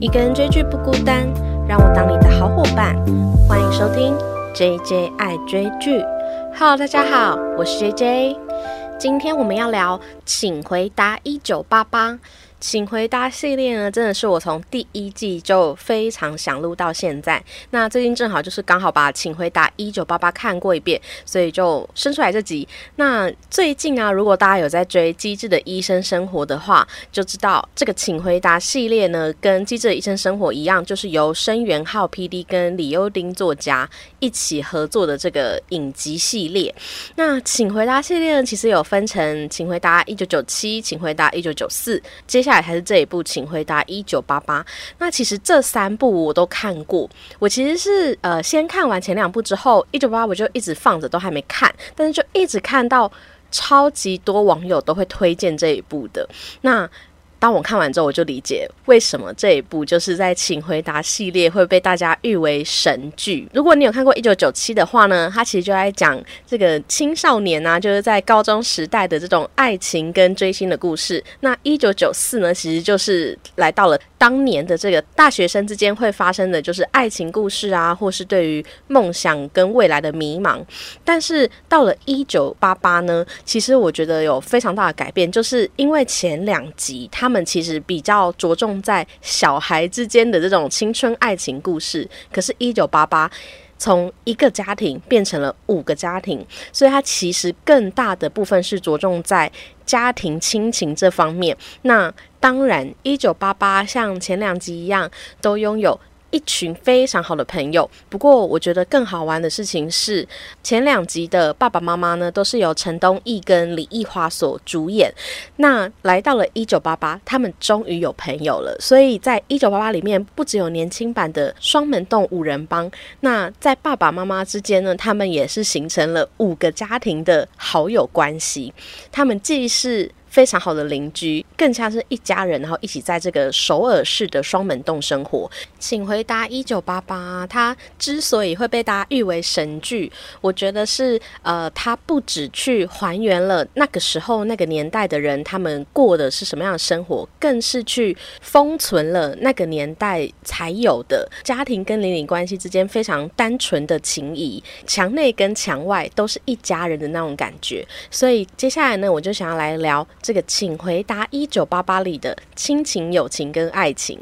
一个人追剧不孤单，让我当你的好伙伴。欢迎收听 J J 爱追剧。Hello，大家好，我是 J J。今天我们要聊《请回答一九八八》。请回答系列呢，真的是我从第一季就非常想录到现在。那最近正好就是刚好把《请回答一九八八》看过一遍，所以就生出来这集。那最近啊，如果大家有在追《机智的医生生活》的话，就知道这个《请回答》系列呢，跟《机智的医生生活》一样，就是由申元浩 PD 跟李优丁作家一起合作的这个影集系列。那《请回答》系列呢，其实有分成《请回答一九九七》《请回答一九九四》，接下下来还是这一部，请回答一九八八。那其实这三部我都看过，我其实是呃先看完前两部之后，一九八八我就一直放着，都还没看，但是就一直看到超级多网友都会推荐这一部的。那当我看完之后，我就理解为什么这一部就是在《请回答》系列会被大家誉为神剧。如果你有看过《一九九七》的话呢，它其实就在讲这个青少年啊，就是在高中时代的这种爱情跟追星的故事。那《一九九四》呢，其实就是来到了当年的这个大学生之间会发生的就是爱情故事啊，或是对于梦想跟未来的迷茫。但是到了一九八八呢，其实我觉得有非常大的改变，就是因为前两集它。他他们其实比较着重在小孩之间的这种青春爱情故事，可是，一九八八从一个家庭变成了五个家庭，所以它其实更大的部分是着重在家庭亲情这方面。那当然，一九八八像前两集一样，都拥有。一群非常好的朋友。不过，我觉得更好玩的事情是，前两集的爸爸妈妈呢，都是由陈东义跟李易华所主演。那来到了一九八八，他们终于有朋友了。所以在一九八八里面，不只有年轻版的双门洞五人帮，那在爸爸妈妈之间呢，他们也是形成了五个家庭的好友关系。他们既是非常好的邻居，更像是一家人，然后一起在这个首尔市的双门洞生活。请回答一九八八，它之所以会被大家誉为神剧，我觉得是呃，它不止去还原了那个时候那个年代的人他们过的是什么样的生活，更是去封存了那个年代才有的家庭跟邻里关系之间非常单纯的情谊，墙内跟墙外都是一家人的那种感觉。所以接下来呢，我就想要来聊。这个，请回答一九八八里的亲情、友情跟爱情。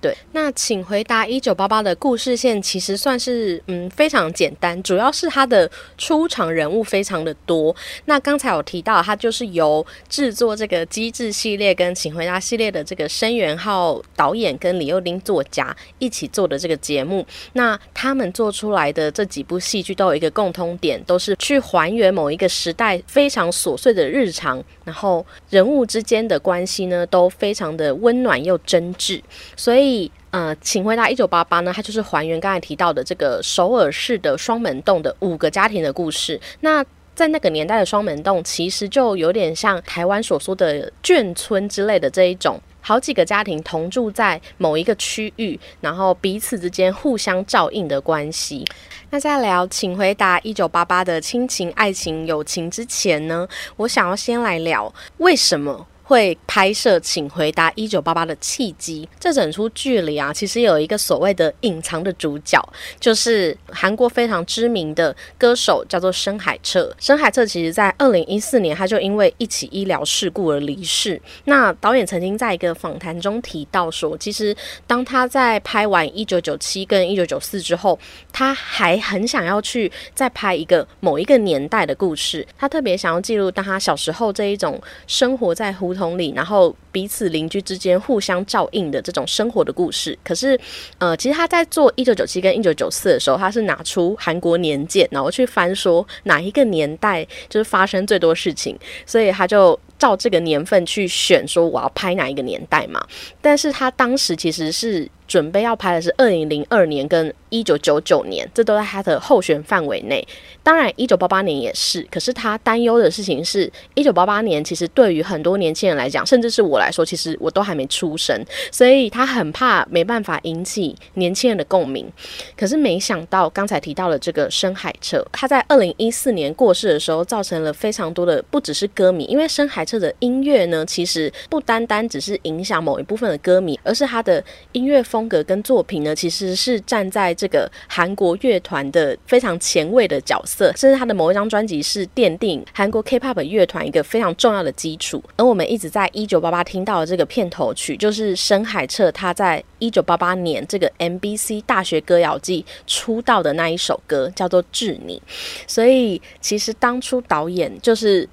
对，那请回答一九八八的故事线其实算是嗯非常简单，主要是它的出场人物非常的多。那刚才有提到，它就是由制作这个机智系列跟请回答系列的这个申元浩导演跟李幼丁作家一起做的这个节目。那他们做出来的这几部戏剧都有一个共通点，都是去还原某一个时代非常琐碎的日常，然后人物之间的关系呢都非常的温暖又真挚，所以。呃，请回答一九八八呢？它就是还原刚才提到的这个首尔市的双门洞的五个家庭的故事。那在那个年代的双门洞，其实就有点像台湾所说的眷村之类的这一种，好几个家庭同住在某一个区域，然后彼此之间互相照应的关系。那在聊请回答一九八八的亲情、爱情、友情之前呢，我想要先来聊为什么。会拍摄《请回答一九八八》的契机，这整出剧里啊，其实有一个所谓的隐藏的主角，就是韩国非常知名的歌手，叫做申海彻。申海彻其实在二零一四年，他就因为一起医疗事故而离世。那导演曾经在一个访谈中提到说，其实当他在拍完一九九七跟一九九四之后，他还很想要去再拍一个某一个年代的故事，他特别想要记录当他小时候这一种生活在胡同。同理，然后彼此邻居之间互相照应的这种生活的故事。可是，呃，其实他在做一九九七跟一九九四的时候，他是拿出韩国年鉴，然后去翻说哪一个年代就是发生最多事情，所以他就照这个年份去选，说我要拍哪一个年代嘛。但是他当时其实是。准备要拍的是二零零二年跟一九九九年，这都在他的候选范围内。当然，一九八八年也是。可是他担忧的事情是，一九八八年其实对于很多年轻人来讲，甚至是我来说，其实我都还没出生，所以他很怕没办法引起年轻人的共鸣。可是没想到，刚才提到了这个深海彻，他在二零一四年过世的时候，造成了非常多的不只是歌迷，因为深海彻的音乐呢，其实不单单只是影响某一部分的歌迷，而是他的音乐风格跟作品呢，其实是站在这个韩国乐团的非常前卫的角色，甚至他的某一张专辑是奠定韩国 K-pop 乐团一个非常重要的基础。而我们一直在一九八八听到的这个片头曲，就是深海彻他在一九八八年这个 MBC 大学歌谣季出道的那一首歌，叫做《致你》。所以其实当初导演就是。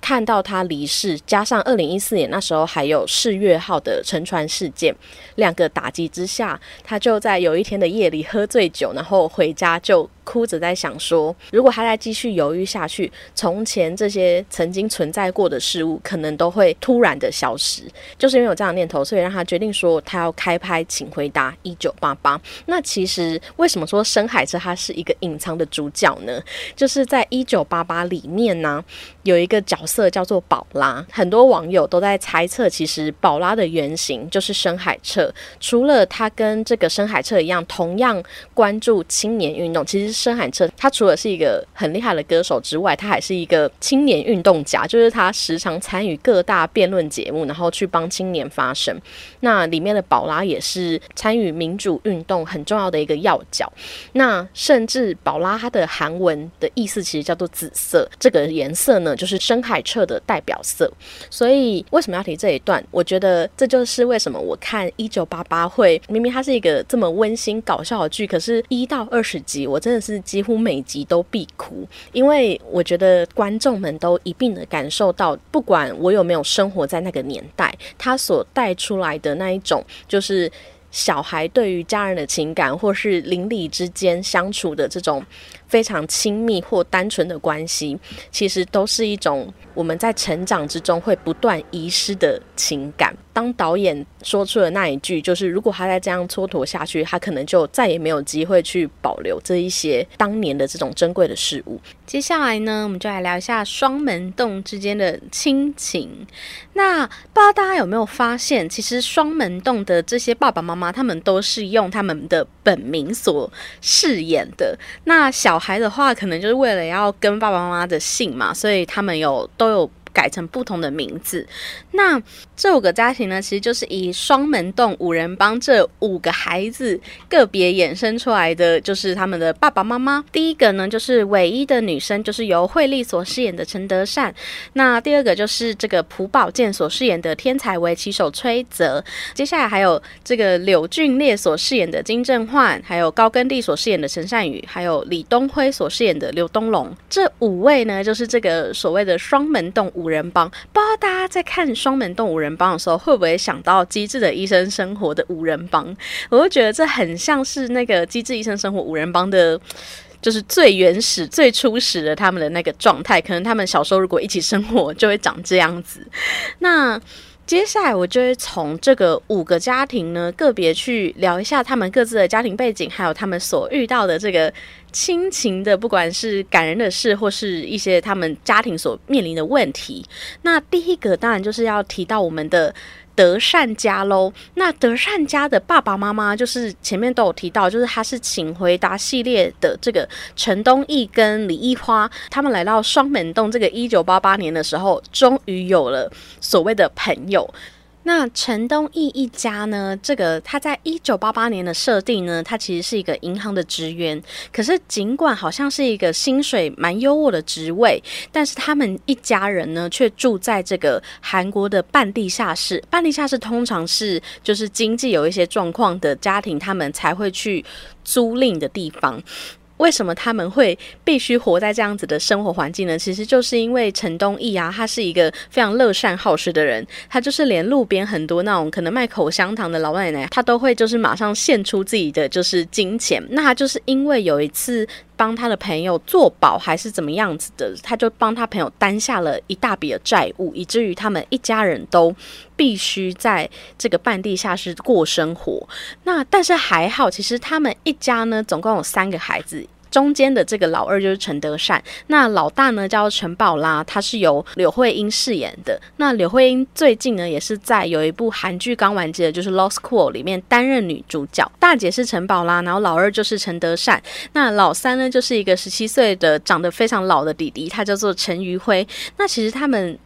看到他离世，加上二零一四年那时候还有世越号的沉船事件，两个打击之下，他就在有一天的夜里喝醉酒，然后回家就。哭着在想说，如果他再继续犹豫下去，从前这些曾经存在过的事物，可能都会突然的消失。就是因为有这样的念头，所以让他决定说，他要开拍《请回答一九八八》。那其实为什么说深海车他是一个隐藏的主角呢？就是在一九八八里面呢，有一个角色叫做宝拉，很多网友都在猜测，其实宝拉的原型就是深海彻。除了他跟这个深海彻一样，同样关注青年运动，其实。深海彻，他除了是一个很厉害的歌手之外，他还是一个青年运动家，就是他时常参与各大辩论节目，然后去帮青年发声。那里面的宝拉也是参与民主运动很重要的一个要角。那甚至宝拉他的韩文的意思其实叫做紫色，这个颜色呢就是深海彻的代表色。所以为什么要提这一段？我觉得这就是为什么我看一九八八会，明明它是一个这么温馨搞笑的剧，可是一到二十集我真的是。是几乎每集都必哭，因为我觉得观众们都一并的感受到，不管我有没有生活在那个年代，他所带出来的那一种，就是小孩对于家人的情感，或是邻里之间相处的这种非常亲密或单纯的关系，其实都是一种我们在成长之中会不断遗失的情感。当导演说出了那一句，就是如果他再这样蹉跎下去，他可能就再也没有机会去保留这一些当年的这种珍贵的事物。接下来呢，我们就来聊一下双门洞之间的亲情。那不知道大家有没有发现，其实双门洞的这些爸爸妈妈，他们都是用他们的本名所饰演的。那小孩的话，可能就是为了要跟爸爸妈妈的姓嘛，所以他们有都有。改成不同的名字。那这五个家庭呢，其实就是以双门洞五人帮这五个孩子个别衍生出来的，就是他们的爸爸妈妈。第一个呢，就是唯一的女生，就是由惠利所饰演的陈德善。那第二个就是这个朴宝剑所饰演的天才围棋手崔泽。接下来还有这个柳俊烈所饰演的金正焕，还有高根地所饰演的陈善宇，还有李东辉所饰演的刘东龙。这五位呢，就是这个所谓的双门洞。五人帮，不知道大家在看《双门洞五人帮》的时候，会不会想到《机智的医生生活》的五人帮？我就觉得这很像是那个《机智医生生活》五人帮的，就是最原始、最初始的他们的那个状态。可能他们小时候如果一起生活，就会长这样子。那接下来我就会从这个五个家庭呢，个别去聊一下他们各自的家庭背景，还有他们所遇到的这个亲情的，不管是感人的事，或是一些他们家庭所面临的问题。那第一个当然就是要提到我们的。德善家喽，那德善家的爸爸妈妈就是前面都有提到，就是他是请回答系列的这个陈东义跟李艺花，他们来到双门洞这个一九八八年的时候，终于有了所谓的朋友。那陈东义一家呢？这个他在一九八八年的设定呢，他其实是一个银行的职员。可是尽管好像是一个薪水蛮优渥的职位，但是他们一家人呢，却住在这个韩国的半地下室。半地下室通常是就是经济有一些状况的家庭，他们才会去租赁的地方。为什么他们会必须活在这样子的生活环境呢？其实就是因为陈东义啊，他是一个非常乐善好施的人，他就是连路边很多那种可能卖口香糖的老奶奶，他都会就是马上献出自己的就是金钱。那他就是因为有一次。帮他的朋友做保还是怎么样子的，他就帮他朋友担下了一大笔的债务，以至于他们一家人都必须在这个半地下室过生活。那但是还好，其实他们一家呢，总共有三个孩子。中间的这个老二就是陈德善，那老大呢叫陈宝拉，他是由柳慧英饰演的。那柳慧英最近呢也是在有一部韩剧刚完结的，就是《Lost School》里面担任女主角。大姐是陈宝拉，然后老二就是陈德善，那老三呢就是一个十七岁的长得非常老的弟弟，他叫做陈余辉。那其实他们。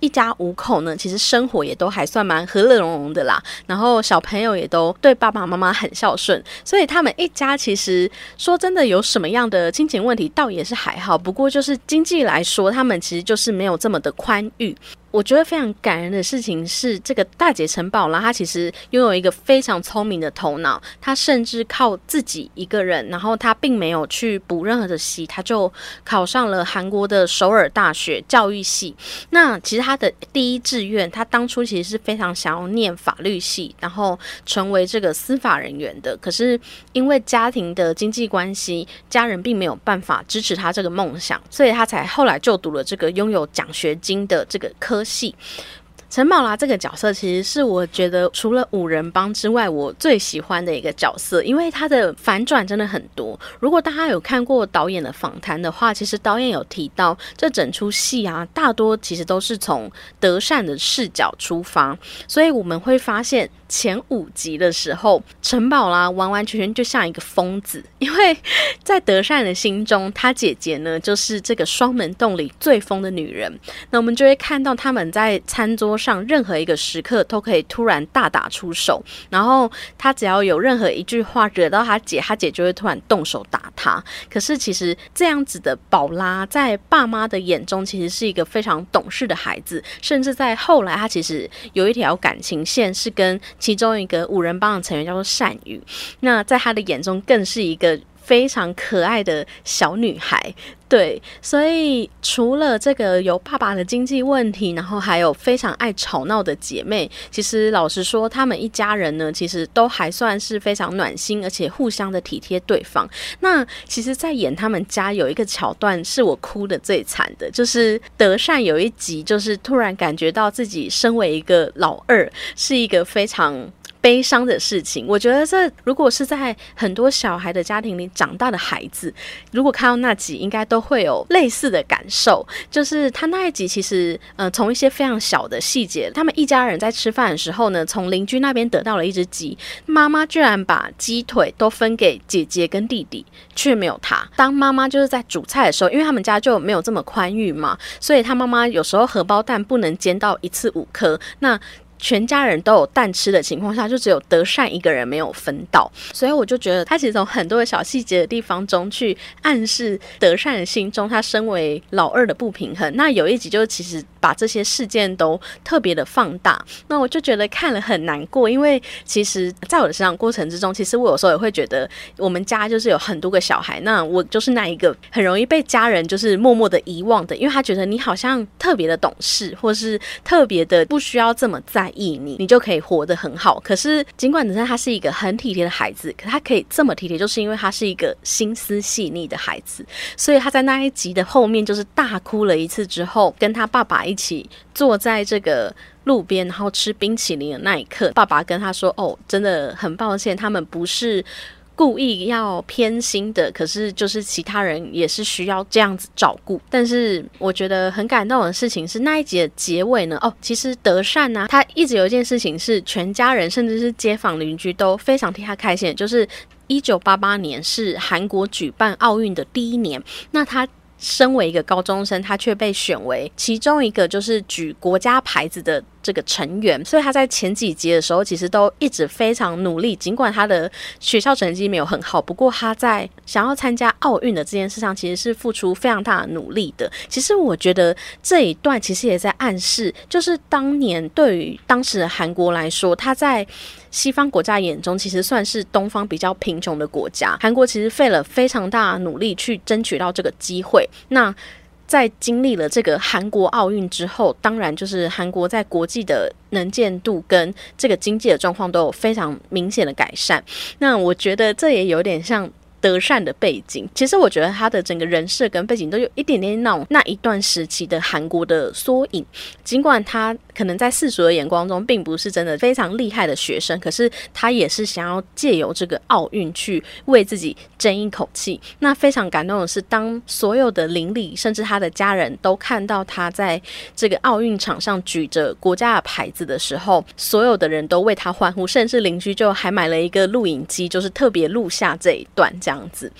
一家五口呢，其实生活也都还算蛮和乐融融的啦。然后小朋友也都对爸爸妈妈很孝顺，所以他们一家其实说真的有什么样的亲情问题，倒也是还好。不过就是经济来说，他们其实就是没有这么的宽裕。我觉得非常感人的事情是，这个大姐陈宝拉，她其实拥有一个非常聪明的头脑，她甚至靠自己一个人，然后她并没有去补任何的习，她就考上了韩国的首尔大学教育系。那其实她的第一志愿，她当初其实是非常想要念法律系，然后成为这个司法人员的。可是因为家庭的经济关系，家人并没有办法支持她这个梦想，所以她才后来就读了这个拥有奖学金的这个科。戏陈宝拉这个角色，其实是我觉得除了五人帮之外，我最喜欢的一个角色，因为他的反转真的很多。如果大家有看过导演的访谈的话，其实导演有提到，这整出戏啊，大多其实都是从德善的视角出发，所以我们会发现。前五集的时候，陈宝拉完完全全就像一个疯子，因为 在德善的心中，他姐姐呢就是这个双门洞里最疯的女人。那我们就会看到他们在餐桌上任何一个时刻都可以突然大打出手，然后他只要有任何一句话惹到他姐，他姐就会突然动手打他。可是其实这样子的宝拉，在爸妈的眼中其实是一个非常懂事的孩子，甚至在后来，他其实有一条感情线是跟。其中一个五人帮的成员叫做善宇，那在他的眼中更是一个非常可爱的小女孩。对，所以除了这个有爸爸的经济问题，然后还有非常爱吵闹的姐妹，其实老实说，他们一家人呢，其实都还算是非常暖心，而且互相的体贴对方。那其实，在演他们家有一个桥段，是我哭的最惨的，就是德善有一集，就是突然感觉到自己身为一个老二，是一个非常。悲伤的事情，我觉得这如果是在很多小孩的家庭里长大的孩子，如果看到那集，应该都会有类似的感受。就是他那一集，其实呃，从一些非常小的细节，他们一家人在吃饭的时候呢，从邻居那边得到了一只鸡，妈妈居然把鸡腿都分给姐姐跟弟弟，却没有他。当妈妈就是在煮菜的时候，因为他们家就没有这么宽裕嘛，所以他妈妈有时候荷包蛋不能煎到一次五颗，那。全家人都有蛋吃的情况下，就只有德善一个人没有分到，所以我就觉得他其实从很多的小细节的地方中去暗示德善的心中，他身为老二的不平衡。那有一集就是其实把这些事件都特别的放大，那我就觉得看了很难过，因为其实在我的成长过程之中，其实我有时候也会觉得我们家就是有很多个小孩，那我就是那一个很容易被家人就是默默的遗忘的，因为他觉得你好像特别的懂事，或是特别的不需要这么在。意你，你就可以活得很好。可是，尽管德善他是一个很体贴的孩子，可他可以这么体贴，就是因为他是一个心思细腻的孩子。所以他在那一集的后面，就是大哭了一次之后，跟他爸爸一起坐在这个路边，然后吃冰淇淋的那一刻，爸爸跟他说：“哦，真的很抱歉，他们不是。”故意要偏心的，可是就是其他人也是需要这样子照顾。但是我觉得很感动的事情是那一集的结尾呢。哦，其实德善呢，他一直有一件事情是全家人甚至是街坊邻居都非常替他开心，就是一九八八年是韩国举办奥运的第一年，那他。身为一个高中生，他却被选为其中一个就是举国家牌子的这个成员，所以他在前几集的时候，其实都一直非常努力。尽管他的学校成绩没有很好，不过他在想要参加奥运的这件事上，其实是付出非常大的努力的。其实我觉得这一段其实也在暗示，就是当年对于当时的韩国来说，他在。西方国家眼中，其实算是东方比较贫穷的国家。韩国其实费了非常大努力去争取到这个机会。那在经历了这个韩国奥运之后，当然就是韩国在国际的能见度跟这个经济的状况都有非常明显的改善。那我觉得这也有点像。德善的背景，其实我觉得他的整个人设跟背景都有一点点那种那一段时期的韩国的缩影。尽管他可能在世俗的眼光中并不是真的非常厉害的学生，可是他也是想要借由这个奥运去为自己争一口气。那非常感动的是，当所有的邻里甚至他的家人都看到他在这个奥运场上举着国家的牌子的时候，所有的人都为他欢呼，甚至邻居就还买了一个录影机，就是特别录下这一段。这样子，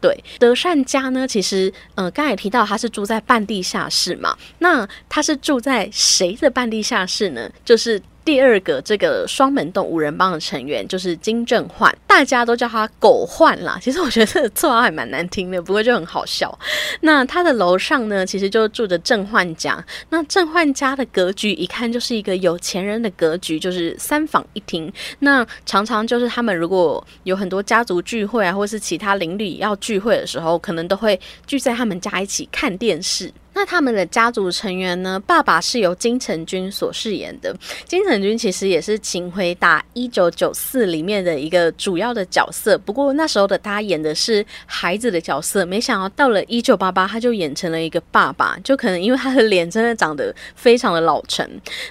对，德善家呢，其实呃，刚才提到他是住在半地下室嘛，那他是住在谁的半地下室呢？就是。第二个这个双门洞五人帮的成员就是金正焕，大家都叫他狗焕啦。其实我觉得这个绰号还蛮难听的，不过就很好笑。那他的楼上呢，其实就住着正焕家。那正焕家的格局一看就是一个有钱人的格局，就是三房一厅。那常常就是他们如果有很多家族聚会啊，或是其他邻里要聚会的时候，可能都会聚在他们家一起看电视。那他们的家族成员呢？爸爸是由金城君所饰演的。金城君其实也是《请回答一九九四》里面的一个主要的角色，不过那时候的他演的是孩子的角色，没想到到了一九八八，他就演成了一个爸爸，就可能因为他的脸真的长得非常的老成。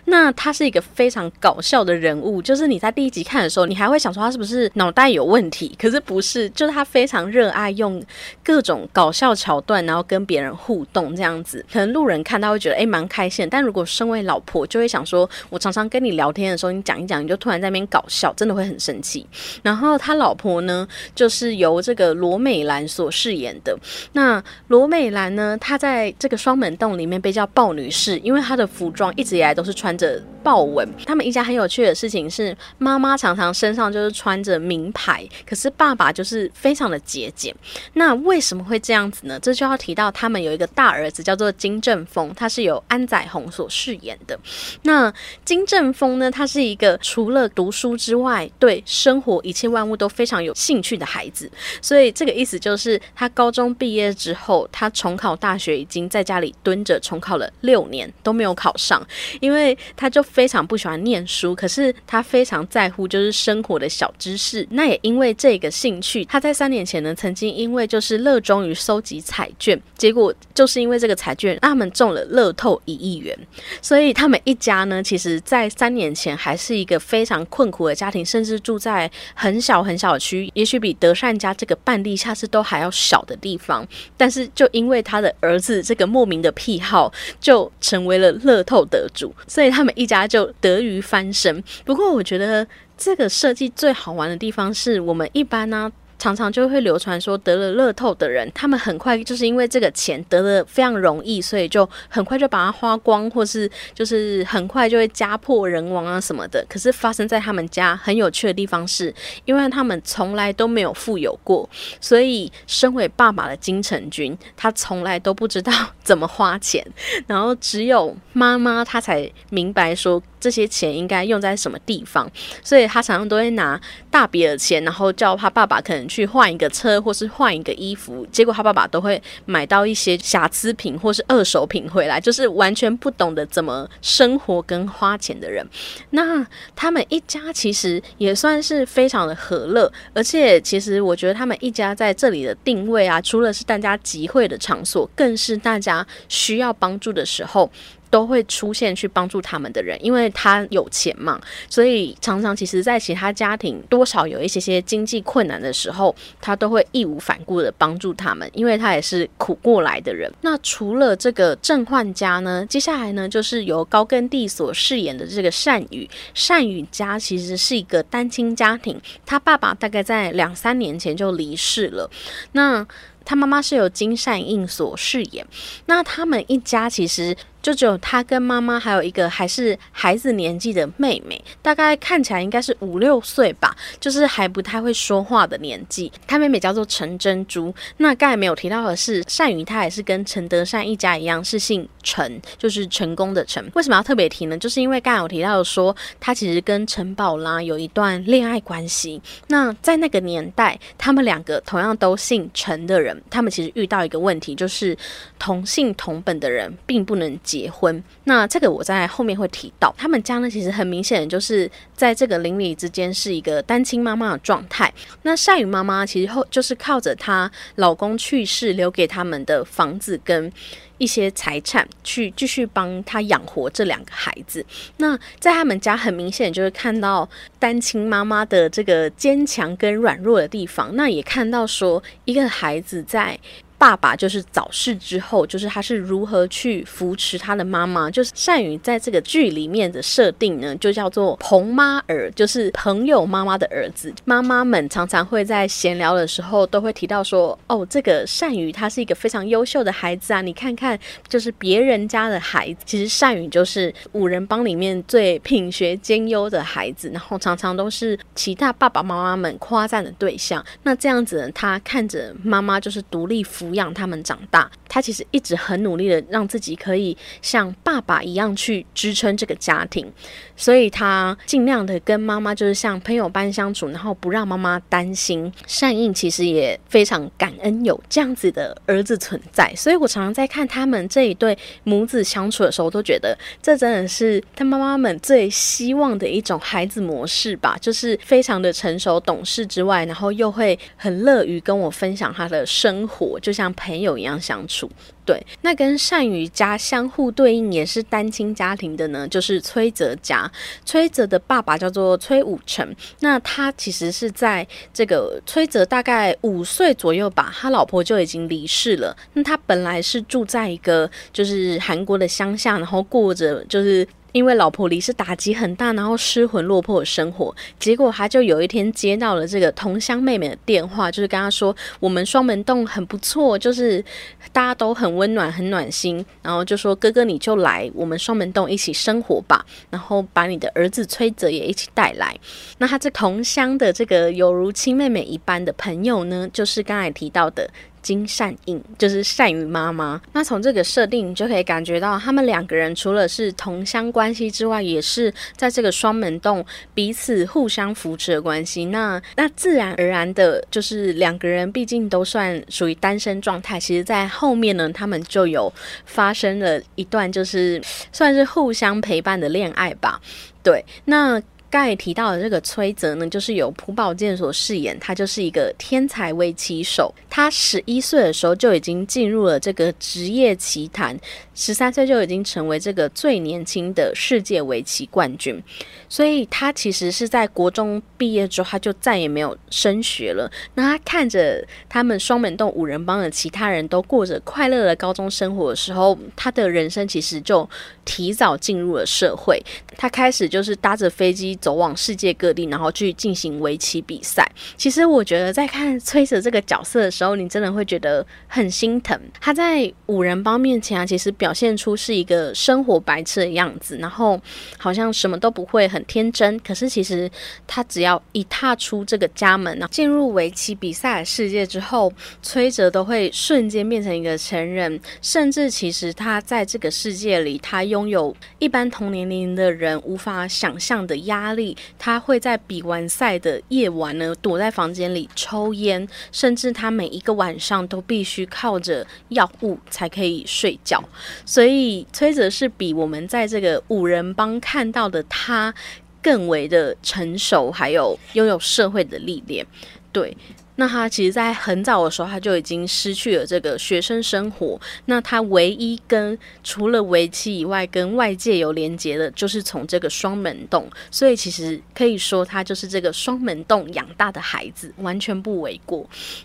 那他是一个非常搞笑的人物，就是你在第一集看的时候，你还会想说他是不是脑袋有问题？可是不是，就是他非常热爱用各种搞笑桥段，然后跟别人互动这样子。可能路人看到会觉得哎蛮开心，但如果身为老婆就会想说，我常常跟你聊天的时候，你讲一讲，你就突然在那边搞笑，真的会很生气。然后他老婆呢，就是由这个罗美兰所饰演的。那罗美兰呢，她在这个双门洞里面被叫鲍女士，因为她的服装一直以来都是穿着豹纹。他们一家很有趣的事情是，妈妈常常身上就是穿着名牌，可是爸爸就是非常的节俭。那为什么会这样子呢？这就要提到他们有一个大儿子叫做。金正峰，他是由安宰红所饰演的。那金正峰呢？他是一个除了读书之外，对生活一切万物都非常有兴趣的孩子。所以这个意思就是，他高中毕业之后，他重考大学已经在家里蹲着重考了六年都没有考上，因为他就非常不喜欢念书。可是他非常在乎就是生活的小知识。那也因为这个兴趣，他在三年前呢，曾经因为就是热衷于收集彩券，结果就是因为这个彩券。他们中了乐透一亿元，所以他们一家呢，其实，在三年前还是一个非常困苦的家庭，甚至住在很小很小的区，也许比德善家这个半地下室都还要小的地方。但是，就因为他的儿子这个莫名的癖好，就成为了乐透得主，所以他们一家他就得于翻身。不过，我觉得这个设计最好玩的地方是我们一般呢。常常就会流传说得了乐透的人，他们很快就是因为这个钱得的非常容易，所以就很快就把它花光，或是就是很快就会家破人亡啊什么的。可是发生在他们家很有趣的地方是，因为他们从来都没有富有过，所以身为爸爸的金城君，他从来都不知道怎么花钱，然后只有妈妈他才明白说这些钱应该用在什么地方，所以他常常都会拿大笔的钱，然后叫他爸爸可能。去换一个车，或是换一个衣服，结果他爸爸都会买到一些瑕疵品或是二手品回来，就是完全不懂得怎么生活跟花钱的人。那他们一家其实也算是非常的和乐，而且其实我觉得他们一家在这里的定位啊，除了是大家集会的场所，更是大家需要帮助的时候。都会出现去帮助他们的人，因为他有钱嘛，所以常常其实，在其他家庭多少有一些些经济困难的时候，他都会义无反顾的帮助他们，因为他也是苦过来的人。那除了这个郑焕家呢，接下来呢，就是由高根地所饰演的这个善宇。善宇家其实是一个单亲家庭，他爸爸大概在两三年前就离世了。那他妈妈是由金善印所饰演。那他们一家其实。就只有他跟妈妈，还有一个还是孩子年纪的妹妹，大概看起来应该是五六岁吧，就是还不太会说话的年纪。他妹妹叫做陈珍珠。那刚才没有提到的是，善宇他也是跟陈德善一家一样，是姓陈，就是成功的陈。为什么要特别提呢？就是因为刚才有提到说，他其实跟陈宝拉有一段恋爱关系。那在那个年代，他们两个同样都姓陈的人，他们其实遇到一个问题，就是同姓同本的人并不能。结婚，那这个我在后面会提到。他们家呢，其实很明显就是在这个邻里之间是一个单亲妈妈的状态。那善宇妈妈其实后就是靠着她老公去世留给他们的房子跟一些财产，去继续帮他养活这两个孩子。那在他们家很明显就是看到单亲妈妈的这个坚强跟软弱的地方，那也看到说一个孩子在。爸爸就是早逝之后，就是他是如何去扶持他的妈妈。就是善宇在这个剧里面的设定呢，就叫做彭妈儿，就是朋友妈妈的儿子。妈妈们常常会在闲聊的时候都会提到说：“哦，这个善宇他是一个非常优秀的孩子啊，你看看，就是别人家的孩子，其实善宇就是五人帮里面最品学兼优的孩子，然后常常都是其他爸爸妈妈们夸赞的对象。那这样子，他看着妈妈就是独立抚养他们长大，他其实一直很努力的让自己可以像爸爸一样去支撑这个家庭，所以他尽量的跟妈妈就是像朋友般相处，然后不让妈妈担心。善应其实也非常感恩有这样子的儿子存在，所以我常常在看他们这一对母子相处的时候，都觉得这真的是他妈妈们最希望的一种孩子模式吧，就是非常的成熟懂事之外，然后又会很乐于跟我分享他的生活，就像像朋友一样相处。对，那跟善宇家相互对应也是单亲家庭的呢，就是崔泽家。崔泽的爸爸叫做崔武成，那他其实是在这个崔泽大概五岁左右吧，他老婆就已经离世了。那他本来是住在一个就是韩国的乡下，然后过着就是。因为老婆离世打击很大，然后失魂落魄的生活，结果他就有一天接到了这个同乡妹妹的电话，就是跟他说我们双门洞很不错，就是大家都很温暖、很暖心，然后就说哥哥你就来我们双门洞一起生活吧，然后把你的儿子崔泽也一起带来。那他这同乡的这个有如亲妹妹一般的朋友呢，就是刚才提到的。金善应就是善于妈妈。那从这个设定就可以感觉到，他们两个人除了是同乡关系之外，也是在这个双门洞彼此互相扶持的关系。那那自然而然的，就是两个人毕竟都算属于单身状态。其实，在后面呢，他们就有发生了一段，就是算是互相陪伴的恋爱吧。对，那。刚才提到的这个崔泽呢，就是由朴宝剑所饰演，他就是一个天才围棋手。他十一岁的时候就已经进入了这个职业棋坛，十三岁就已经成为这个最年轻的世界围棋冠军。所以他其实是在国中毕业之后，他就再也没有升学了。那他看着他们双门洞五人帮的其他人都过着快乐的高中生活的时候，他的人生其实就提早进入了社会。他开始就是搭着飞机。走往世界各地，然后去进行围棋比赛。其实我觉得，在看崔泽这个角色的时候，你真的会觉得很心疼。他在五人帮面前啊，其实表现出是一个生活白痴的样子，然后好像什么都不会，很天真。可是其实他只要一踏出这个家门，进入围棋比赛的世界之后，崔泽都会瞬间变成一个成人。甚至其实他在这个世界里，他用拥有一般同年龄的人无法想象的压。力，他会在比完赛的夜晚呢，躲在房间里抽烟，甚至他每一个晚上都必须靠着药物才可以睡觉。所以崔泽是比我们在这个五人帮看到的他更为的成熟，还有拥有社会的历练。对。那他其实，在很早的时候，他就已经失去了这个学生生活。那他唯一跟除了围棋以外，跟外界有连接的，就是从这个双门洞。所以，其实可以说，他就是这个双门洞养大的孩子，完全不为过。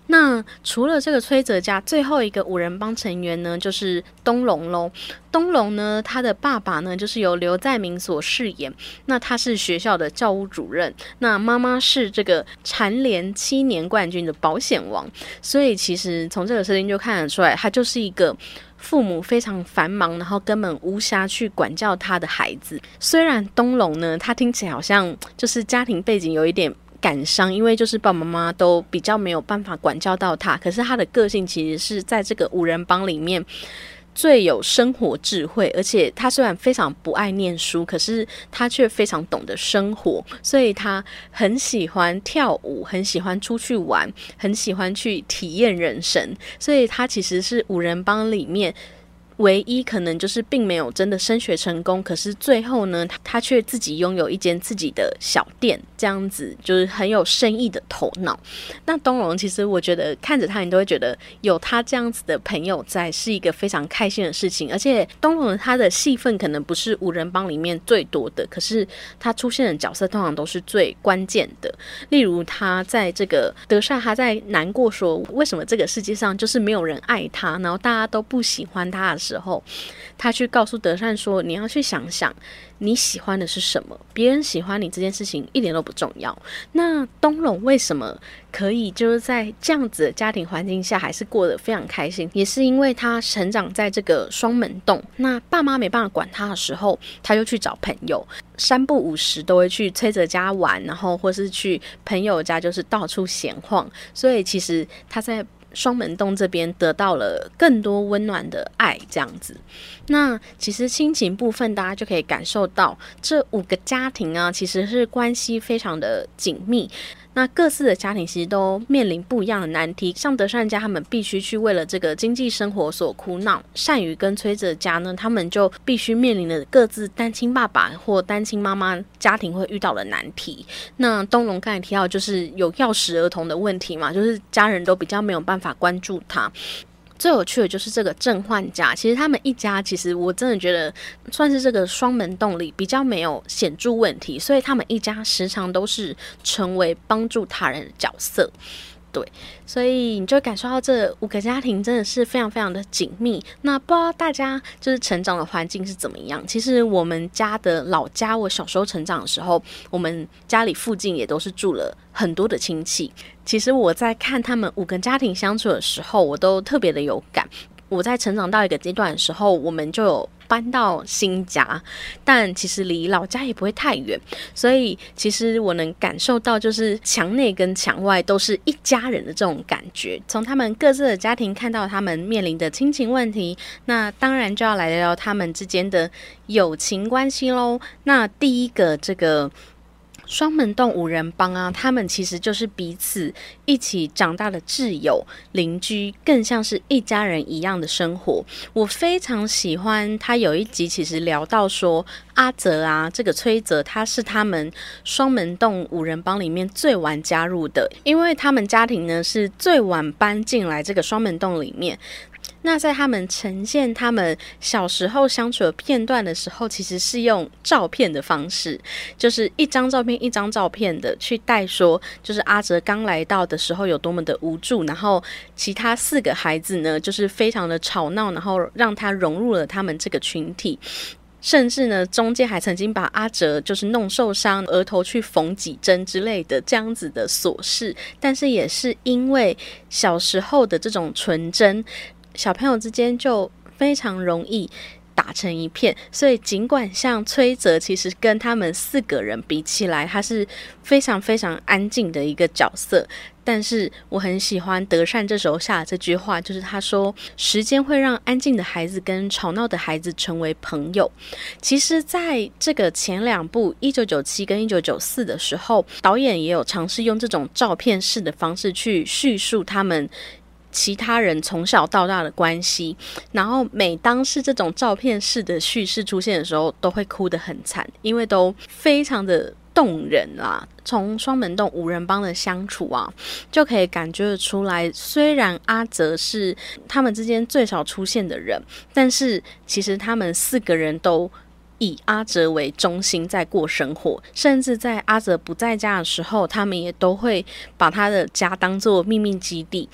那除了这个崔泽家，最后一个五人帮成员呢，就是东龙喽。东龙呢，他的爸爸呢，就是由刘在明所饰演。那他是学校的教务主任，那妈妈是这个蝉联七年冠军的保险王。所以其实从这个设定就看得出来，他就是一个父母非常繁忙，然后根本无暇去管教他的孩子。虽然东龙呢，他听起来好像就是家庭背景有一点感伤，因为就是爸爸妈妈都比较没有办法管教到他。可是他的个性其实是在这个五人帮里面。最有生活智慧，而且他虽然非常不爱念书，可是他却非常懂得生活，所以他很喜欢跳舞，很喜欢出去玩，很喜欢去体验人生。所以他其实是五人帮里面唯一可能就是并没有真的升学成功，可是最后呢，他却自己拥有一间自己的小店，这样子就是很有生意的头脑。那东龙其实我觉得看着他，你都会觉得有他这样子的朋友在是一个非常开心的事情。而且东龙他的戏份可能不是五人帮里面最多的，可是他出现的角色通常都是最关键的。例如他在这个德善，他在难过说为什么这个世界上就是没有人爱他，然后大家都不喜欢他时候，他去告诉德善说：“你要去想想。”你喜欢的是什么？别人喜欢你这件事情一点都不重要。那东龙为什么可以就是在这样子的家庭环境下还是过得非常开心？也是因为他成长在这个双门洞，那爸妈没办法管他的时候，他就去找朋友，三不五时都会去崔泽家玩，然后或是去朋友家就是到处闲晃。所以其实他在。双门洞这边得到了更多温暖的爱，这样子。那其实亲情部分，大家就可以感受到这五个家庭啊，其实是关系非常的紧密。那各自的家庭其实都面临不一样的难题，像德善家，他们必须去为了这个经济生活所苦恼；善于跟崔哲家呢，他们就必须面临着各自单亲爸爸或单亲妈妈家庭会遇到的难题。那东龙刚才提到，就是有钥匙儿童的问题嘛，就是家人都比较没有办法关注他。最有趣的就是这个正焕家，其实他们一家其实我真的觉得算是这个双门洞里比较没有显著问题，所以他们一家时常都是成为帮助他人的角色。对，所以你就感受到这五个家庭真的是非常非常的紧密。那不知道大家就是成长的环境是怎么样？其实我们家的老家，我小时候成长的时候，我们家里附近也都是住了很多的亲戚。其实我在看他们五个家庭相处的时候，我都特别的有感。我在成长到一个阶段的时候，我们就有。搬到新家，但其实离老家也不会太远，所以其实我能感受到，就是墙内跟墙外都是一家人的这种感觉。从他们各自的家庭看到他们面临的亲情问题，那当然就要来聊聊他们之间的友情关系喽。那第一个这个。双门洞五人帮啊，他们其实就是彼此一起长大的挚友、邻居，更像是一家人一样的生活。我非常喜欢他有一集，其实聊到说阿泽啊，这个崔泽他是他们双门洞五人帮里面最晚加入的，因为他们家庭呢是最晚搬进来这个双门洞里面。那在他们呈现他们小时候相处的片段的时候，其实是用照片的方式，就是一张照片一张照片的去带说，就是阿哲刚来到的时候有多么的无助，然后其他四个孩子呢，就是非常的吵闹，然后让他融入了他们这个群体，甚至呢中间还曾经把阿哲就是弄受伤，额头去缝几针之类的这样子的琐事，但是也是因为小时候的这种纯真。小朋友之间就非常容易打成一片，所以尽管像崔泽，其实跟他们四个人比起来，他是非常非常安静的一个角色。但是我很喜欢德善这时候下的这句话，就是他说：“时间会让安静的孩子跟吵闹的孩子成为朋友。”其实，在这个前两部一九九七跟一九九四的时候，导演也有尝试用这种照片式的方式去叙述他们。其他人从小到大的关系，然后每当是这种照片式的叙事出现的时候，都会哭得很惨，因为都非常的动人啊。从双门洞五人帮的相处啊，就可以感觉得出来。虽然阿泽是他们之间最少出现的人，但是其实他们四个人都以阿泽为中心在过生活，甚至在阿泽不在家的时候，他们也都会把他的家当做秘密基地。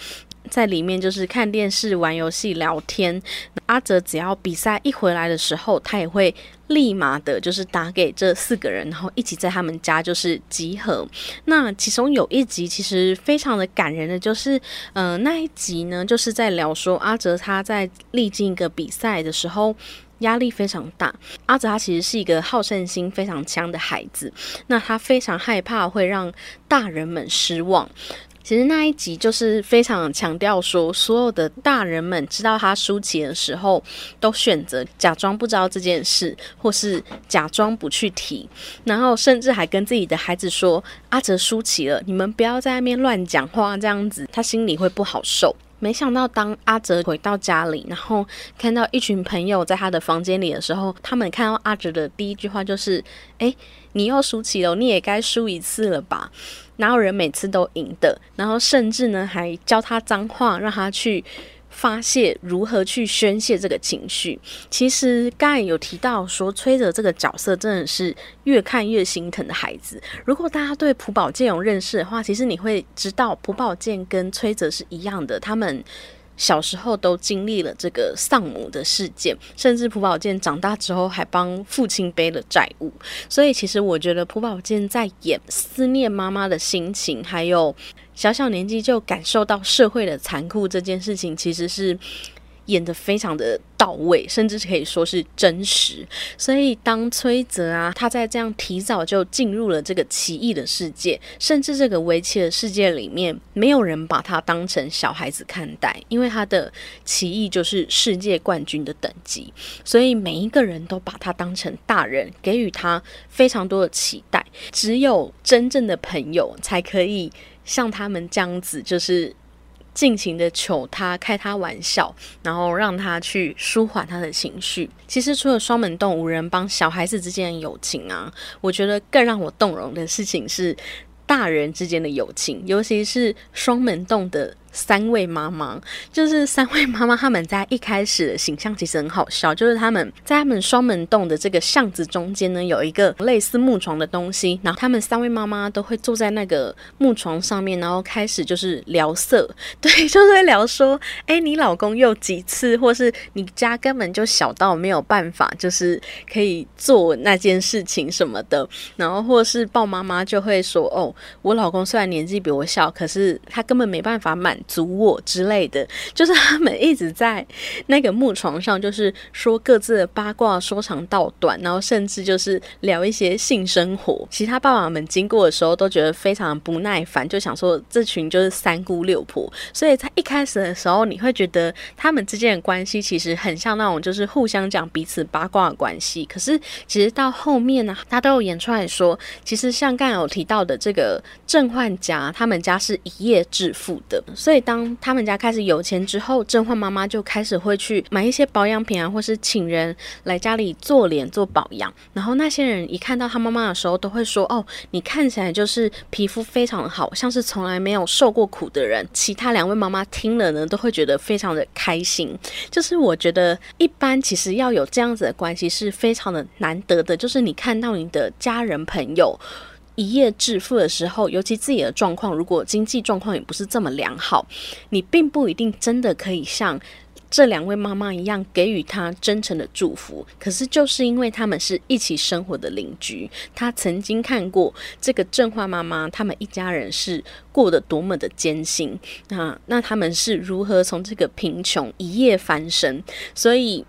在里面就是看电视、玩游戏、聊天。阿泽只要比赛一回来的时候，他也会立马的，就是打给这四个人，然后一起在他们家就是集合。那其中有一集其实非常的感人的，就是嗯那一集呢，就是在聊说阿泽他在历经一个比赛的时候压力非常大。阿泽他其实是一个好胜心非常强的孩子，那他非常害怕会让大人们失望。其实那一集就是非常强调说，所有的大人们知道他输棋的时候，都选择假装不知道这件事，或是假装不去提，然后甚至还跟自己的孩子说：“阿哲输棋了，你们不要在外面乱讲话，这样子他心里会不好受。”没想到当阿哲回到家里，然后看到一群朋友在他的房间里的时候，他们看到阿哲的第一句话就是：“哎，你又输棋了，你也该输一次了吧？哪有人每次都赢的？”然后甚至呢，还教他脏话，让他去。发泄如何去宣泄这个情绪？其实刚才有提到说，崔泽这个角色真的是越看越心疼的孩子。如果大家对朴宝剑有认识的话，其实你会知道朴宝剑跟崔泽是一样的，他们小时候都经历了这个丧母的事件，甚至朴宝剑长大之后还帮父亲背了债务。所以，其实我觉得朴宝剑在演思念妈妈的心情，还有。小小年纪就感受到社会的残酷这件事情，其实是演的非常的到位，甚至可以说是真实。所以当崔泽啊，他在这样提早就进入了这个奇异的世界，甚至这个围棋的世界里面，没有人把他当成小孩子看待，因为他的棋艺就是世界冠军的等级，所以每一个人都把他当成大人，给予他非常多的期待。只有真正的朋友才可以。像他们这样子，就是尽情的求他开他玩笑，然后让他去舒缓他的情绪。其实除了双门洞无人帮小孩子之间的友情啊，我觉得更让我动容的事情是大人之间的友情，尤其是双门洞的。三位妈妈就是三位妈妈，他们在一开始的形象其实很好笑，就是他们在他们双门洞的这个巷子中间呢，有一个类似木床的东西，然后他们三位妈妈都会坐在那个木床上面，然后开始就是聊色，对，就是会聊说，哎，你老公又几次，或是你家根本就小到没有办法，就是可以做那件事情什么的，然后或是豹妈妈就会说，哦，我老公虽然年纪比我小，可是他根本没办法满。足我之类的，就是他们一直在那个木床上，就是说各自的八卦，说长道短，然后甚至就是聊一些性生活。其他爸爸们经过的时候都觉得非常不耐烦，就想说这群就是三姑六婆。所以在一开始的时候，你会觉得他们之间的关系其实很像那种就是互相讲彼此八卦的关系。可是其实到后面呢，他都有演出来说，其实像刚有提到的这个郑焕家，他们家是一夜致富的，所以。所以，当他们家开始有钱之后，甄嬛妈妈就开始会去买一些保养品啊，或是请人来家里做脸做保养。然后那些人一看到他妈妈的时候，都会说：“哦，你看起来就是皮肤非常好，像是从来没有受过苦的人。”其他两位妈妈听了呢，都会觉得非常的开心。就是我觉得，一般其实要有这样子的关系是非常的难得的。就是你看到你的家人朋友。一夜致富的时候，尤其自己的状况，如果经济状况也不是这么良好，你并不一定真的可以像这两位妈妈一样给予他真诚的祝福。可是，就是因为他们是一起生活的邻居，他曾经看过这个正焕妈妈他们一家人是过得多么的艰辛，那那他们是如何从这个贫穷一夜翻身，所以。